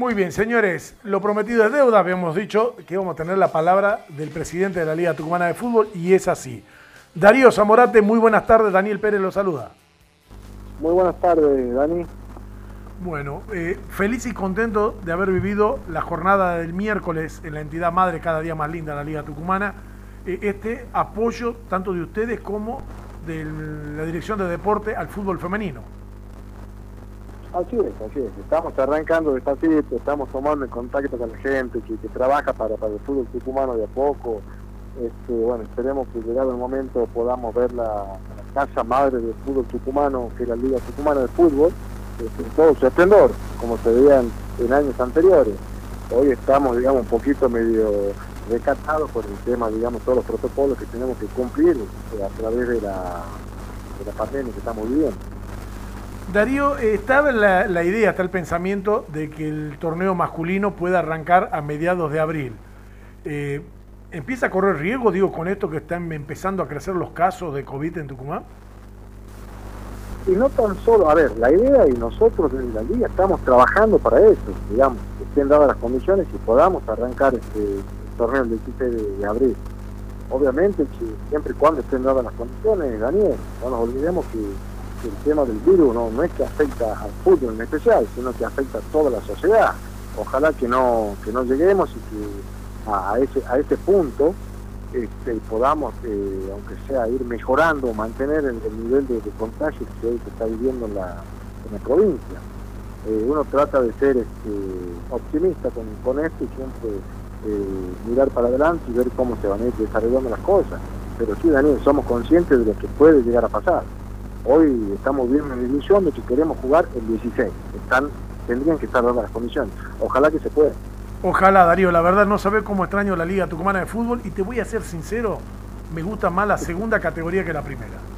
Muy bien, señores, lo prometido es deuda. Habíamos dicho que íbamos a tener la palabra del presidente de la Liga Tucumana de Fútbol y es así. Darío Zamorate, muy buenas tardes. Daniel Pérez lo saluda. Muy buenas tardes, Dani. Bueno, eh, feliz y contento de haber vivido la jornada del miércoles en la entidad madre cada día más linda, la Liga Tucumana. Eh, este apoyo tanto de ustedes como de la Dirección de Deporte al fútbol femenino. Así es, así es. Estamos arrancando despacito, estamos tomando en contacto con la gente que, trabaja para, para, el fútbol tucumano de a poco. Este, bueno, esperemos que llegado el momento podamos ver la, casa madre del fútbol tucumano, que es la Liga Tucumana de Fútbol, este, en todo su esplendor, como se veían en años anteriores. Hoy estamos, digamos, un poquito medio recatados por el tema, digamos, todos los protocolos que tenemos que cumplir este, a través de la, de la pandemia que estamos viviendo. Darío, estaba la, la, idea, está el pensamiento de que el torneo masculino pueda arrancar a mediados de abril. Eh, ¿Empieza a correr riesgo, digo, con esto que están empezando a crecer los casos de COVID en Tucumán? Y no tan solo, a ver, la idea y nosotros en la liga estamos trabajando para eso, digamos, que estén dadas las condiciones y podamos arrancar este torneo el 16 de, abril. Obviamente siempre y cuando estén dadas las condiciones, Daniel, no nos olvidemos que el tema del virus no, no es que afecta al fútbol en especial, sino que afecta a toda la sociedad. Ojalá que no, que no lleguemos y que a, ese, a ese punto este, podamos, eh, aunque sea, ir mejorando, mantener el, nivel de, contagio que hoy se está viviendo en la, en la provincia. Eh, uno trata de ser este, optimista con, con esto y siempre eh, mirar para adelante y ver cómo se van a ir desarrollando las cosas. Pero sí, Daniel, somos conscientes de lo que puede llegar a pasar. Hoy estamos viendo en ilusión de que queremos jugar el 16. Están, tendrían que estar dadas las condiciones. Ojalá que se pueda. Ojalá, Darío. La verdad no sabes cómo extraño la Liga Tucumana de Fútbol y te voy a ser sincero, me gusta más la segunda categoría que la primera.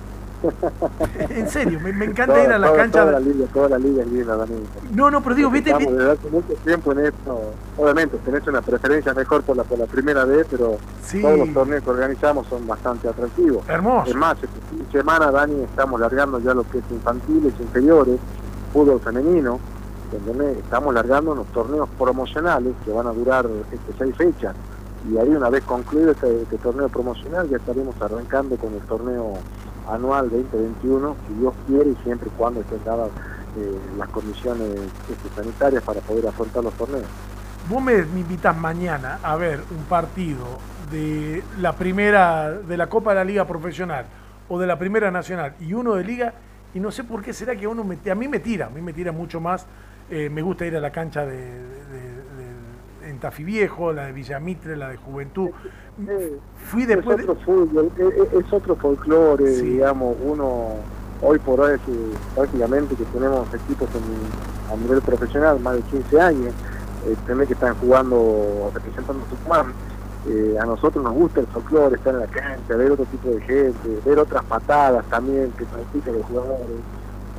En serio, me, encanta ir a la cancha. Toda la liga, toda la liga es linda, No, no, pero digo, viste. Estamos desde hace mucho tiempo en esto. Obviamente, tenés una preferencia mejor por la, por la primera vez, pero todos los torneos que organizamos son bastante atractivos. Hermoso. Es más, esta semana, Dani, estamos largando ya lo que es infantiles, inferiores, fútbol femenino. Estamos largando unos torneos promocionales que van a durar este, seis fechas. Y ahí, una vez concluido este, este torneo promocional, ya estaremos arrancando con el torneo anual 2021, si Dios quiere y siempre y cuando estén dadas eh, las condiciones este, sanitarias para poder afrontar los torneos. Vos me, invitas mañana a ver un partido de la primera, de la Copa de la Liga Profesional o de la Primera Nacional y uno de Liga, y no sé por qué será que uno me, a mí me tira, a mí me tira mucho más, eh, me gusta ir a la cancha de Viejo, la de Villamitre, la de Juventud. Fui después es otro fútbol, es, otro folclore, digamos, uno hoy por hoy prácticamente que tenemos equipos a nivel profesional, más de 15 años, eh, que están jugando, representando Tucumán. Eh, a nosotros nos gusta el folclore, estar en la cancha, ver otro tipo de gente, ver otras patadas también que practican los jugadores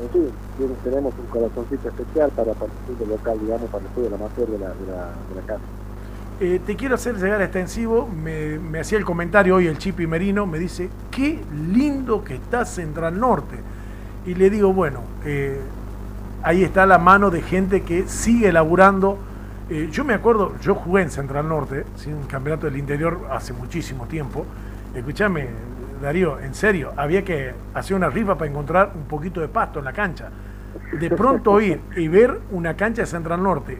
en fin, tenemos un corazoncito especial para, para el fútbol local, digamos, para el fútbol amateur de la, de la, de la casa. Eh, te quiero hacer llegar extensivo, me, me hacía el comentario hoy el Chipi Merino, me dice, qué lindo que está Central Norte. Y le digo, bueno, eh, ahí está la mano de gente que sigue laburando. Eh, yo me acuerdo, yo jugué en Central Norte, ¿sí? un campeonato del interior hace muchísimo tiempo. Escúchame, Darío, en serio, había que hacer una rifa para encontrar un poquito de pasto en la cancha. De pronto ir y ver una cancha de Central Norte,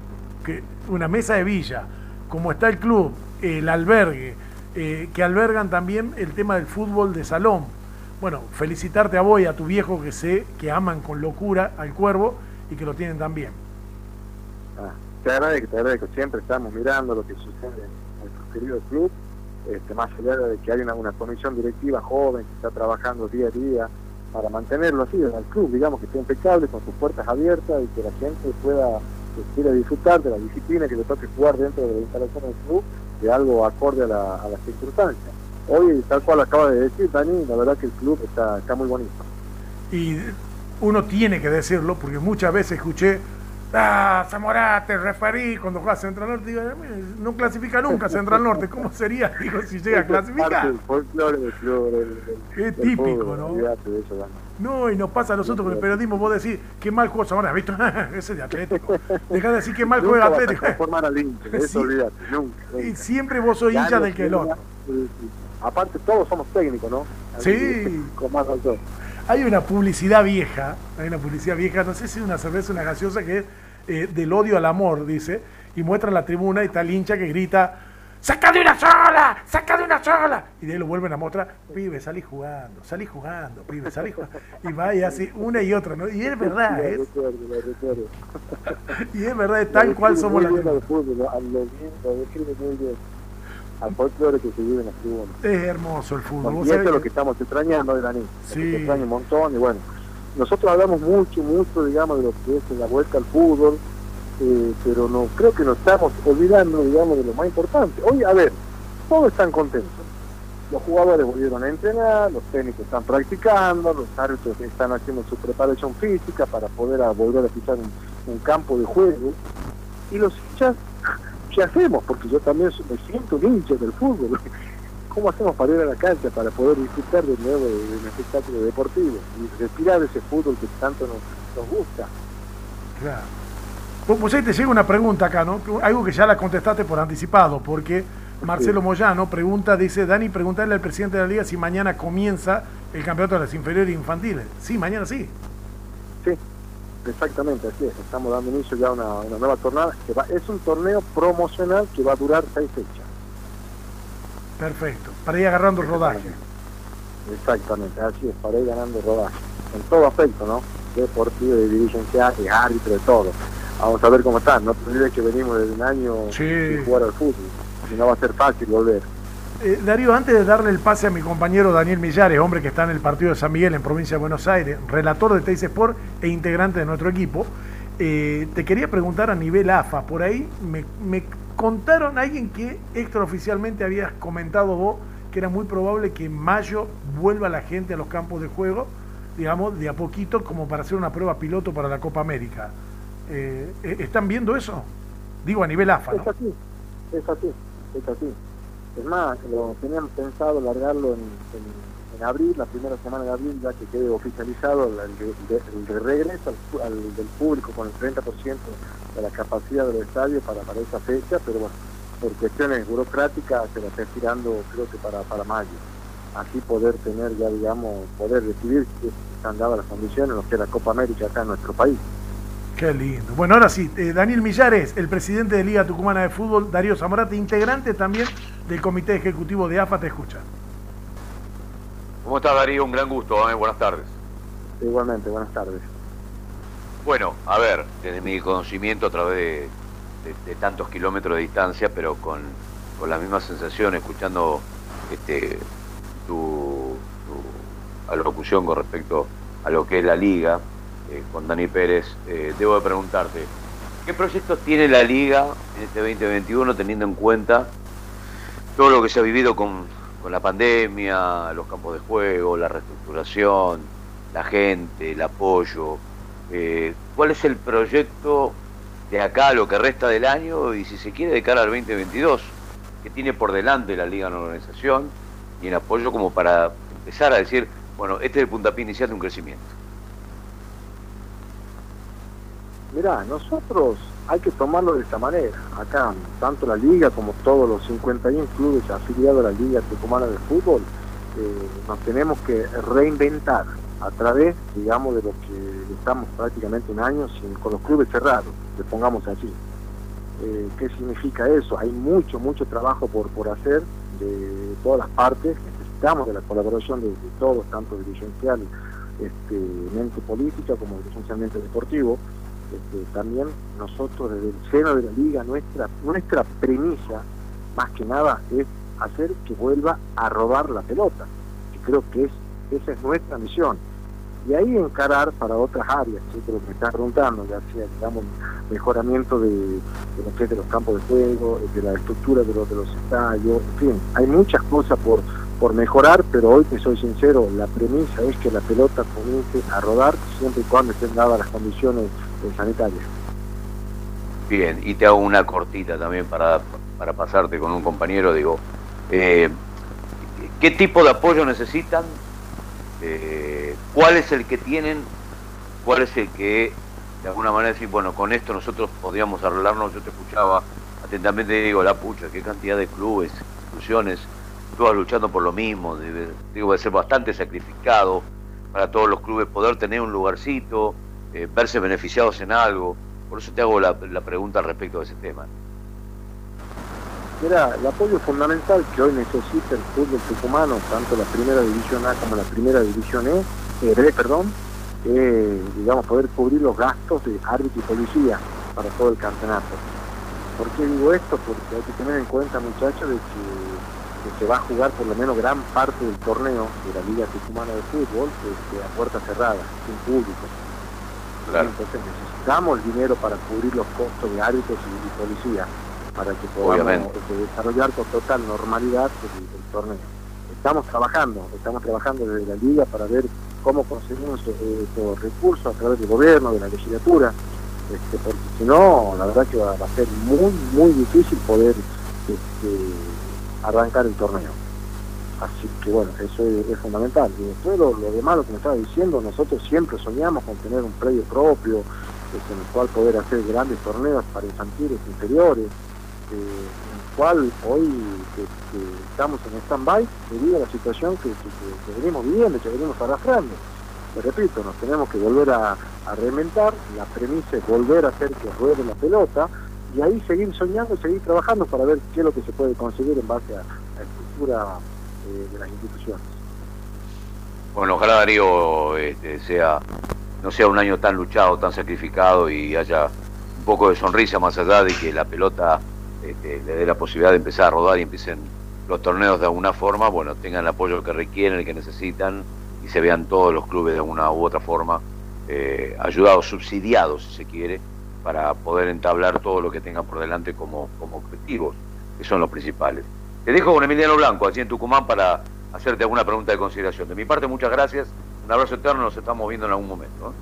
una mesa de villa, como está el club, el albergue, eh, que albergan también el tema del fútbol de salón. Bueno, felicitarte a vos y a tu viejo que sé que aman con locura al cuervo y que lo tienen también. Ah, te agradezco, te agradezco. Siempre estamos mirando lo que sucede en nuestro querido club este, más allá de que hay una, comisión directiva joven que está trabajando día a día para mantenerlo así, el club, digamos que esté impecable, con sus puertas abiertas y que la gente pueda quiera disfrutar de la disciplina que le toque jugar dentro de la instalación del club, de algo acorde a, la, a las circunstancias. Hoy, tal cual acaba de decir Dani, la verdad que el club está, está muy bonito. Y uno tiene que decirlo, porque muchas veces escuché ah, Zamora, te referí cuando juega Central Norte, digo, no clasifica nunca Central Norte, ¿cómo sería, digo, si llega a clasificar? Qué típico, ¿no? No, y nos pasa a nosotros con el periodismo, vos decís, qué mal juego ahora, ¿viste? Ese de Atlético. Dejá de decir qué mal juega Atlético. formar al eso olvidate, nunca, Y siempre vos sos hincha del que el otro. Aparte, todos somos técnicos, ¿no? sí. Con más Hay una publicidad vieja, hay una publicidad vieja, no sé si es una cerveza o una gaseosa que es eh, del odio al amor, dice, y muestra la tribuna y está el hincha que grita ¡Saca de una sola! ¡Saca de una sola! Y de ahí lo vuelven a mostrar, pibe, salí jugando, salí jugando, pibe, salí jugando. Y va y así una y otra, ¿no? Y es verdad, es. y es verdad, es tal cual somos la al folclore que se vive en la tribuna. Es hermoso el fútbol. Y eso es lo que estamos extrañando de Dani. Sí. extraña un montón y bueno, nosotros hablamos mucho, mucho, digamos, de lo que es la vuelta al fútbol, eh, pero no creo que nos estamos olvidando, digamos, de lo más importante. Hoy, a ver, todos están contentos. Los jugadores volvieron a entrenar, los técnicos están practicando, los árbitros están haciendo su preparación física para poder volver a pisar un, campo de juego. Y los hinchas, ¿qué hacemos? Porque yo también me siento un hincha del fútbol. ¿Cómo hacemos para ir a la cancha, para poder disfrutar de nuevo de, un espectáculo deportivo y respirar ese fútbol que tanto nos, nos gusta? Claro. Pues ahí te llega una pregunta acá, ¿no? Algo que ya la contestaste por anticipado, porque Marcelo Moyano pregunta, dice, Dani, preguntarle al presidente de la liga si mañana comienza el campeonato de las inferiores infantiles. Sí, mañana sí. Sí, exactamente, así es. Estamos dando inicio ya a una, nueva tornada. Que va, es un torneo promocional que va a durar seis fechas. Perfecto, para ir agarrando el rodaje. Exactamente, así es, para ir ganando rodaje. En todo aspecto, ¿no? Deportivo, de dirigencia, de árbitro, de todo vamos a ver cómo están. No te que venimos desde un año sin jugar al fútbol, y no va a ser fácil volver. Eh, Darío, antes de darle el pase a mi compañero Daniel Millares, hombre que está en el partido de San Miguel en provincia de Buenos Aires, relator de Teis Sport e integrante de nuestro equipo, eh, te quería preguntar a nivel AFA, por ahí me, me contaron alguien que extraoficialmente habías comentado vos que era muy probable que en mayo vuelva la gente a los campos de juego, digamos, de a poquito como para hacer una prueba piloto para la Copa América. Eh, eh, ¿Están viendo eso? Digo a nivel AFA. Es así, es así, es así. Es más, lo teníamos pensado largarlo en, abril, la primera semana de abril, ya que quede oficializado el, regreso del público con el 30% de la capacidad del estadio para, para esa fecha, pero bueno, por cuestiones burocráticas se la está estirando creo que para, para mayo. Así poder tener ya, digamos, poder decidir si están dadas las condiciones lo que es la Copa América acá en nuestro país. Qué lindo. Bueno, ahora sí, eh, Daniel Millares, el presidente de Liga Tucumana de Fútbol, Darío Zamorati, integrante también del Comité Ejecutivo de AFA, te escucha. ¿Cómo estás, Darío? Un gran gusto, ¿eh? buenas tardes. Igualmente, buenas tardes. Bueno, a ver, desde mi conocimiento a través de, tantos kilómetros de distancia, pero con, la misma sensación, escuchando este, tu, tu alocución con respecto a lo que es la liga, eh, con Dani Pérez, eh, debo de preguntarte, ¿qué proyectos tiene la liga en este 2021 teniendo en cuenta todo lo que se ha vivido con, la pandemia, los campos de juego, la reestructuración, la gente, el apoyo? Eh, ¿Cuál es el proyecto de acá lo que resta del año y si se quiere de cara al 2022? ¿Qué tiene por delante la liga en organización y en apoyo como para empezar a decir, bueno, este es el puntapié inicial de un crecimiento? Mirá, nosotros hay que tomarlo de esta manera. Acá, tanto la liga como todos los 51 clubes afiliados a la Liga Tucumana de Fútbol, eh, nos tenemos que reinventar a través, digamos, de lo que estamos prácticamente un año con los clubes cerrados, le pongamos así. Eh, ¿Qué significa eso? Hay mucho, mucho trabajo por, por hacer de todas las partes. Necesitamos de la colaboración de, todos, tanto dirigencial, este, mente política como dirigencialmente deportivo. También nosotros desde el seno de la liga, nuestra, nuestra premisa, más que nada, es hacer que vuelva a robar la pelota, que creo que es, esa es nuestra misión. Y ahí encarar para otras áreas, que lo que me están preguntando, ya sea, mejoramiento de, lo que es de los campos de juego, de la estructura de los, de los estadios, en fin, hay muchas cosas por, por mejorar, pero hoy te soy sincero, la premisa es que la pelota comience a rodar siempre y cuando estén dadas las condiciones sanitaria. Bien, y te hago una cortita también para, para pasarte con un compañero, digo, eh, ¿qué tipo de apoyo necesitan? Eh, cuál es el que tienen, cuál es el que de alguna manera decir, bueno, con esto nosotros podríamos arreglarnos, yo te escuchaba atentamente, digo, la pucha, qué cantidad de clubes, instituciones, todas luchando por lo mismo, debe, digo, a ser bastante sacrificado para todos los clubes poder tener un lugarcito, eh, verse beneficiados en algo, por eso te hago la, la pregunta respecto a ese tema. Mira, el apoyo fundamental que hoy necesita el fútbol tucumano, tanto la primera división A como la primera división E, eh, B, perdón, digamos, poder cubrir los gastos de árbitro y policía para todo el campeonato. ¿Por qué digo esto? Porque hay que tener en cuenta, muchachos, de que, se va a jugar por lo menos gran parte del torneo de la Liga Tucumana de Fútbol este, a puerta cerrada, sin público. Entonces necesitamos el dinero para cubrir los costos de árbitros y, policía para que podamos este, desarrollar con total normalidad el, torneo. Estamos trabajando, estamos trabajando desde la liga para ver cómo conseguimos eh, estos recursos a través del gobierno, de la legislatura, este, porque si no, la verdad que va, a ser muy, muy difícil poder este, arrancar el torneo. Así que bueno, eso es, fundamental. Y después lo, demás, lo que me estaba diciendo, nosotros siempre soñamos con tener un predio propio, este, en el cual poder hacer grandes torneos para infantiles inferiores, eh, en el cual hoy estamos en stand-by debido a la situación que, venimos viviendo, que venimos arrastrando. Repito, nos tenemos que volver a, a reinventar, la premisa es volver a hacer que ruede la pelota y ahí seguir soñando, seguir trabajando para ver qué es lo que se puede conseguir en base a la estructura de las instituciones. Bueno, ojalá Darío este, sea, no sea un año tan luchado, tan sacrificado y haya un poco de sonrisa más allá de que la pelota este, le dé la posibilidad de empezar a rodar y empiecen los torneos de alguna forma, bueno, tengan el apoyo que requieren, el que necesitan y se vean todos los clubes de alguna u otra forma eh, ayudados, subsidiados, si se quiere, para poder entablar todo lo que tengan por delante como, como objetivos, que son los principales. Te dejo con Emiliano Blanco, allí en Tucumán, para hacerte alguna pregunta de consideración. De mi parte, muchas gracias, un abrazo eterno, nos estamos viendo en algún momento.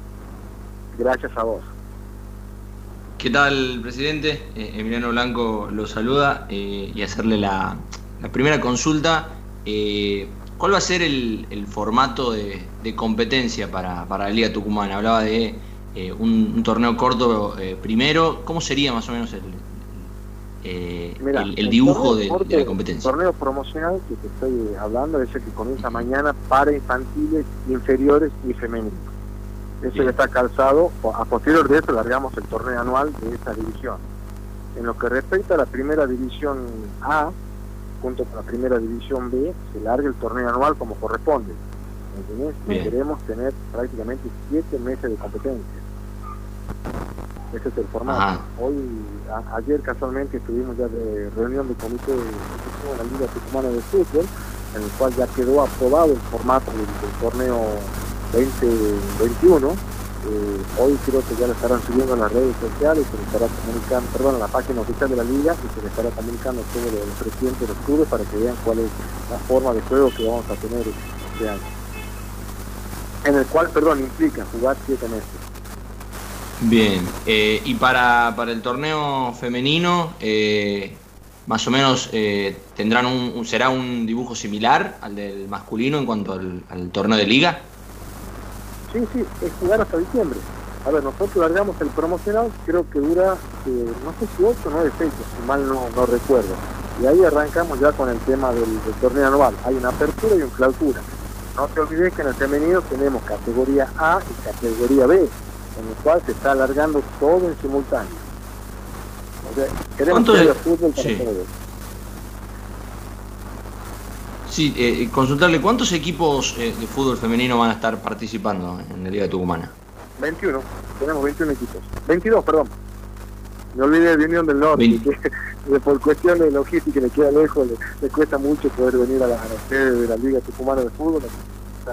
Gracias a vos. ¿Qué tal, presidente? Eh, Emiliano Blanco lo saluda eh, y hacerle la, la primera consulta. ¿Cuál va a ser el, formato de, competencia para, la Liga Tucumana? Hablaba de eh, un, torneo corto eh, primero. ¿Cómo sería más o menos el, eh, el, dibujo de, la competencia? El torneo promocional que te estoy hablando es el que comienza mañana para infantiles, inferiores y femeninos. Eso ya está calzado. A posterior de eso largamos el torneo anual de esta división. En lo que respecta a la primera división A, junto con la primera división B, se largue el torneo anual como corresponde. Queremos tener prácticamente siete meses de competencia. Ese es el formato. Hoy, ayer casualmente estuvimos ya de reunión del comité de la Liga Tucumana de Fútbol, en el cual ya quedó aprobado el formato del torneo 2021 eh, hoy creo que ya lo estarán subiendo en las redes sociales, se le estará comunicando, perdón, a la página oficial de la liga y se le estará comunicando a todos los presidentes de los clubes para que vean cuál es la forma de juego que vamos a tener este año. En el cual, perdón, implica jugar siete meses. Bien, eh, y para, para el torneo femenino, eh, más o menos tendrán un, será un dibujo similar al del masculino en cuanto al torneo de liga. Sí, sí, es jugar hasta diciembre. A ver, nosotros largamos el promocional, creo que dura, eh, no sé si 8 o 9 fechas, si mal no, no, recuerdo. Y ahí arrancamos ya con el tema del, torneo anual. Hay una apertura y una clausura. No te olvides que en el femenino tenemos categoría A y categoría B, en el cual se está alargando todo en simultáneo. O sea, queremos que fútbol para todos. Sí, eh, consultarle, ¿cuántos equipos eh, de fútbol femenino van a estar participando en la Liga Tucumana? 21, tenemos 21 equipos. 22, perdón. Me olvidé de Unión del Norte, que, por cuestión de logística le queda lejos, le, cuesta mucho poder venir a la, sede de la Liga Tucumana de Fútbol.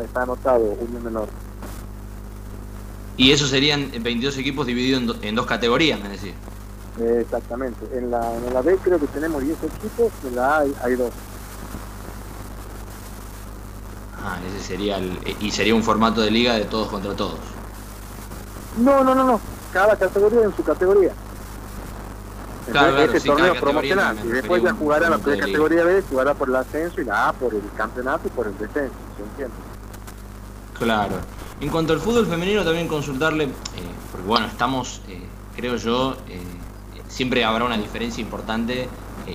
Está, anotado Unión del Norte. Y esos serían 22 equipos divididos en, dos categorías, me decís. exactamente. En la, en la B creo que tenemos 10 equipos, en la A hay, hay dos. Ah, ese sería el, eh, y sería un formato de liga de todos contra todos. No, no, no, no. Cada categoría en su categoría. Claro, claro, ese torneo promocional. Y después ya jugará la categoría B, jugará por el ascenso y la A por el campeonato y por el descenso, ¿se entiende? Claro. En cuanto al fútbol femenino, también consultarle, eh, porque bueno, estamos, eh, creo yo, eh, siempre habrá una diferencia importante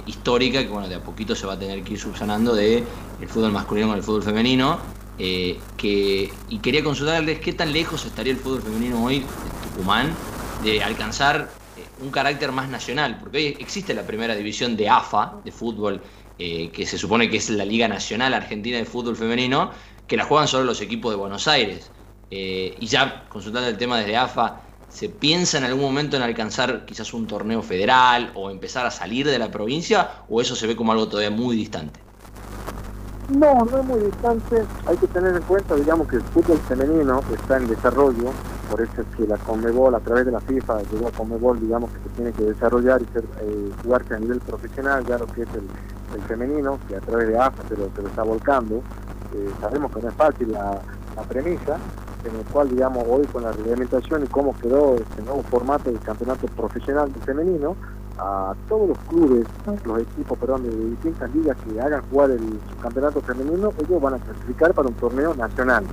histórica que bueno, de a poquito se va a tener que ir subsanando de el fútbol masculino con el fútbol femenino. que, y quería consultarles qué tan lejos estaría el fútbol femenino hoy en Tucumán de alcanzar un carácter más nacional, porque hoy existe la primera división de AFA, de fútbol, que se supone que es la Liga Nacional Argentina de Fútbol Femenino, que la juegan solo los equipos de Buenos Aires. Eh, y ya consultando el tema desde AFA, ¿se piensa en algún momento en alcanzar quizás un torneo federal o empezar a salir de la provincia o eso se ve como algo todavía muy distante? No, no es muy distante. Hay que tener en cuenta, digamos, que el fútbol femenino está en desarrollo, por eso es que la Conmebol, a través de la FIFA, llegó a Conmebol, digamos, que se tiene que desarrollar y ser, eh, jugarse a nivel profesional, ya lo que es el, femenino, que a través de AFA se lo, se lo está volcando. Eh, sabemos que no es fácil la, premisa, en el cual, digamos, hoy con la reglamentación y cómo quedó este nuevo formato del campeonato profesional femenino, a todos los clubes, los equipos perdón, de distintas ligas que hagan jugar el campeonato femenino, ellos van a clasificar para un torneo nacional,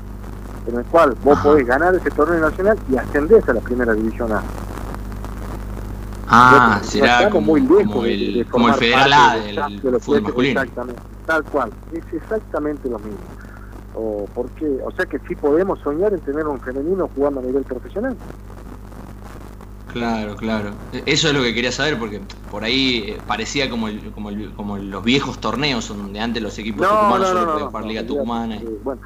en el cual vos podés ganar ese torneo nacional y ascender a la primera división A. Ah, será como, muy lejos como el, como el Federal A del, fútbol masculino. Exactamente, tal cual, es exactamente lo mismo. O, porque, o sea que sí podemos soñar en tener un femenino jugando a nivel profesional. Claro, claro. Eso es lo que quería saber, porque por ahí eh, parecía como el, como, el, como los viejos torneos donde antes los equipos tucumanos solo podían jugar Liga Tucumana. bueno,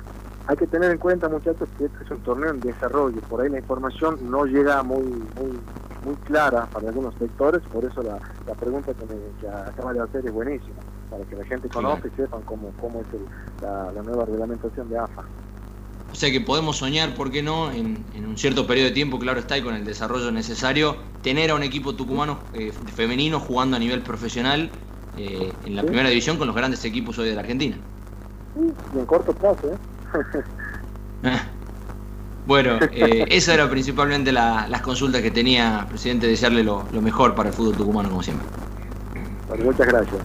hay que tener en cuenta, muchachos, que este es un torneo en desarrollo. Por ahí la información no llega muy, muy muy clara para algunos sectores, por eso la, pregunta que, me, acaba de hacer es buenísima, para que la gente conozca y sepan cómo, cómo es la, nueva reglamentación de AFA. O sea que podemos soñar, ¿por qué no? En, un cierto periodo de tiempo, claro está, y con el desarrollo necesario, tener a un equipo tucumano eh, femenino jugando a nivel profesional eh, en la primera división con los grandes equipos hoy de la Argentina. Sí, y en corto plazo, ¿eh? Bueno, eh, esa era principalmente las consultas que tenía, presidente, desearle lo, mejor para el fútbol tucumano, como siempre. muchas gracias.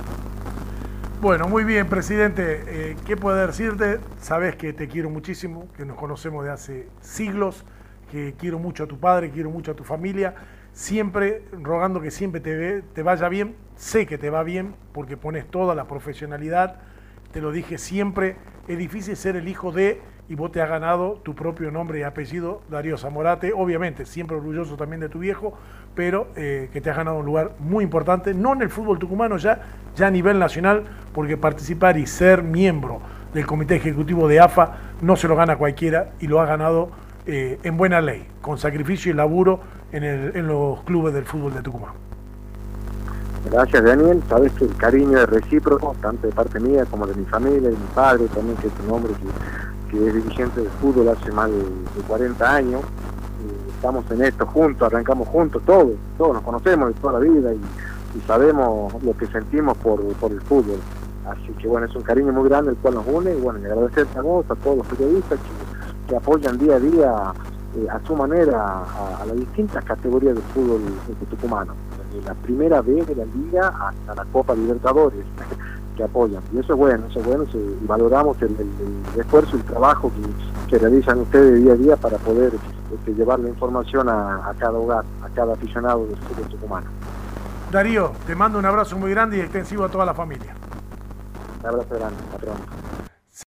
Bueno, muy bien, presidente. Eh, ¿Qué puedo decirte? Sabes que te quiero muchísimo, que nos conocemos de hace siglos, que quiero mucho a tu padre, quiero mucho a tu familia. Siempre rogando que siempre te, te vaya bien. Sé que te va bien porque pones toda la profesionalidad. Te lo dije siempre. Es difícil ser el hijo de y vos te has ganado tu propio nombre y apellido, Darío Zamorate, obviamente siempre orgulloso también de tu viejo, pero eh, que te has ganado un lugar muy importante, no en el fútbol tucumano ya, ya a nivel nacional, porque participar y ser miembro del comité ejecutivo de AFA no se lo gana cualquiera y lo ha ganado eh, en buena ley, con sacrificio y laburo en, en los clubes del fútbol de Tucumán. Gracias Daniel, sabes que el cariño es recíproco, tanto de parte mía como de mi familia y mi padre también, que es un hombre que que es dirigente de fútbol hace más de, 40 años. estamos en esto juntos, arrancamos juntos, todos, todos nos conocemos de toda la vida y, sabemos lo que sentimos por, el fútbol. Así que bueno, es un cariño muy grande el cual nos une y bueno, agradecerte a vos, a todos los periodistas que, apoyan día a día eh, a su manera a, las distintas categorías del fútbol tucumano. De la primera vez de la liga hasta la Copa Libertadores apoyan. Y eso es bueno, eso es bueno y valoramos el, esfuerzo y el trabajo que, realizan ustedes día a día para poder este, llevar la información a, cada hogar, a cada aficionado del fútbol tucumano. Darío, te mando un abrazo muy grande y extensivo a toda la familia. Un abrazo grande, patrón.